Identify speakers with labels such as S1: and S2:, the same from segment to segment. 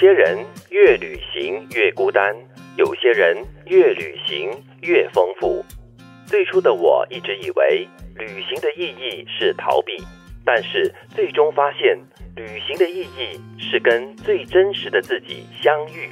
S1: 些人越旅行越孤单，有些人越旅行越丰富。最初的我一直以为旅行的意义是逃避，但是最终发现旅行的意义是跟最真实的自己相遇。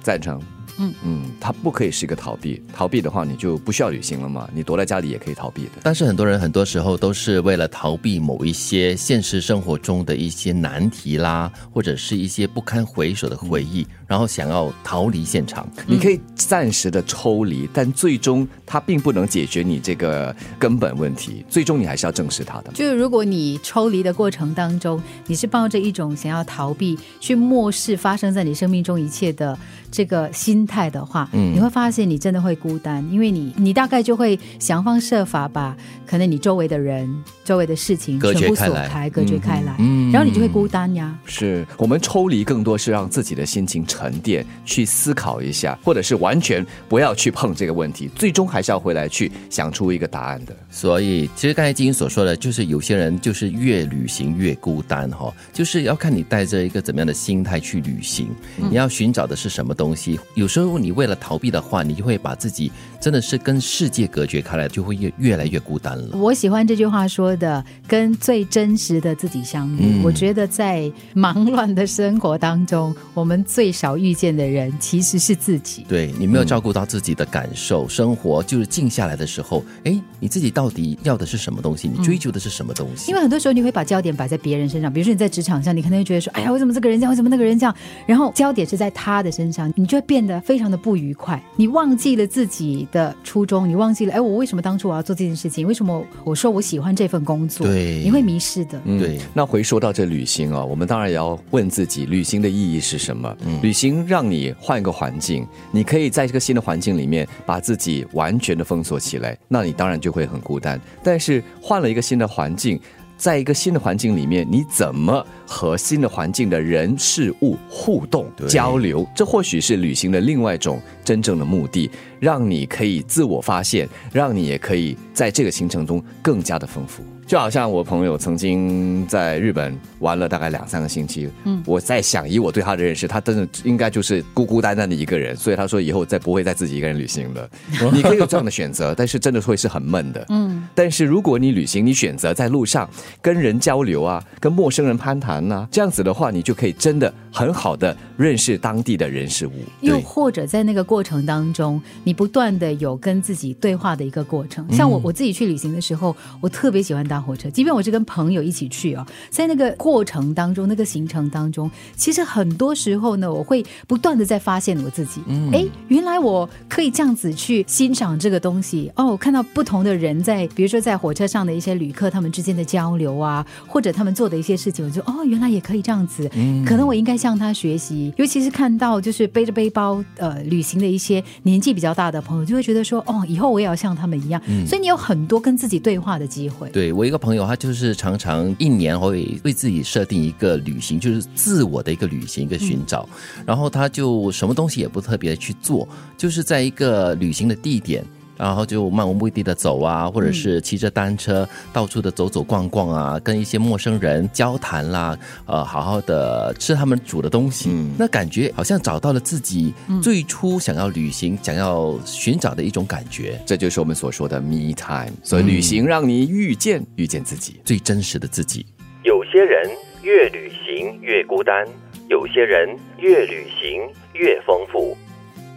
S2: 赞成。
S3: 嗯
S2: 嗯，它不可以是一个逃避，逃避的话你就不需要旅行了嘛，你躲在家里也可以逃避的。
S4: 但是很多人很多时候都是为了逃避某一些现实生活中的一些难题啦，或者是一些不堪回首的回忆，然后想要逃离现场。
S2: 你可以暂时的抽离，但最终它并不能解决你这个根本问题，最终你还是要正视它的。
S3: 就是如果你抽离的过程当中，你是抱着一种想要逃避、去漠视发生在你生命中一切的这个心态的话，
S4: 嗯
S3: 你会发现你真的会孤单，因为你你大概就会想方设法把可能你周围的人、周围的事情
S4: 隔绝
S3: 全部
S4: 开来
S3: 锁开、隔绝开来，
S4: 嗯
S3: 然后你就会孤单呀。
S2: 是我们抽离更多是让自己的心情沉淀，去思考一下，或者是完全不要去碰这个问题，最终还是要回来去想出一个答案的。
S4: 所以，其实刚才金英所说的，就是有些人就是越旅行越孤单哈，就是要看你带着一个怎么样的心态去旅行，你要寻找的是什么东西。有时候你为了逃避的话，你就会把自己真的是跟世界隔绝开来，就会越越来越孤单了。
S3: 我喜欢这句话说的，跟最真实的自己相遇。
S4: 嗯
S3: 我觉得在忙乱的生活当中，我们最少遇见的人其实是自己。
S4: 对你没有照顾到自己的感受，生活就是静下来的时候，哎，你自己到底要的是什么东西？你追求的是什么东西？
S3: 因为很多时候你会把焦点摆在别人身上，比如说你在职场上，你可能会觉得说，哎呀，为什么这个人这样，为什么那个人这样？然后焦点是在他的身上，你就会变得非常的不愉快。你忘记了自己的初衷，你忘记了，哎，我为什么当初我要做这件事情？为什么我说我喜欢这份工作？
S4: 对
S3: 你会迷失的。
S2: 嗯
S4: 对
S2: 那回说到这旅行啊，我们当然也要问自己，旅行的意义是什么？旅行让你换一个环境，你可以在这个新的环境里面把自己完全的封锁起来，那你当然就会很孤单。但是换了一个新的环境。在一个新的环境里面，你怎么和新的环境的人事物互动交流？这或许是旅行的另外一种真正的目的，让你可以自我发现，让你也可以在这个行程中更加的丰富。就好像我朋友曾经在日本玩了大概两三个星期，嗯，我在想，以我对他的认识，他真的应该就是孤孤单单的一个人，所以他说以后再不会再自己一个人旅行了。你可以有这样的选择，但是真的会是很闷的，嗯。但是如果你旅行，你选择在路上跟人交流啊，跟陌生人攀谈呐、这样子的话，你就可以真的很好的认识当地的人事物。
S3: 又或者在那个过程当中，你不断的有跟自己对话的一个过程。像我我自己去旅行的时候，我特别喜欢搭火车，即便我是跟朋友一起去哦，在那个过程当中，那个行程当中，其实很多时候呢，我会不断的在发现我自己。哎、原来我可以这样子去欣赏这个东西哦，我看到不同的人在，比如说在火车上的一些旅客他们之间的交流啊，或者他们做的一些事情，我就哦，原来也可以这样子。可能我应该向他学习，尤其是看到就是背着背包呃旅行的一些年纪比较大的朋友，就会觉得说哦，以后我也要像他们一样。所以你有很多跟自己对话的机会。
S4: 对我一个朋友，他就是常常一年会为自己设定一个旅行，就是自我的一个旅行，一个寻找。然后他就什么东西也不特别去做，就是在一个旅行的地点。然后就漫无目的的走啊，或者是骑着单车到处的走走逛逛啊，跟一些陌生人交谈啦，呃，好好的吃他们煮的东西，那感觉好像找到了自己最初想要旅行、想要寻找的一种感觉，
S2: 这就是我们所说的 me time。所以旅行让你遇见遇见自己。
S4: 最真实的自己。
S1: 有些人越旅行越孤单，有些人越旅行越丰富。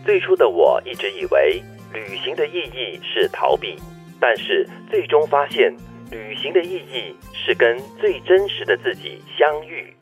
S1: 最初的我一直以为旅行的意义是逃避，但是最终发现旅行的意义是跟最真实的自己相遇。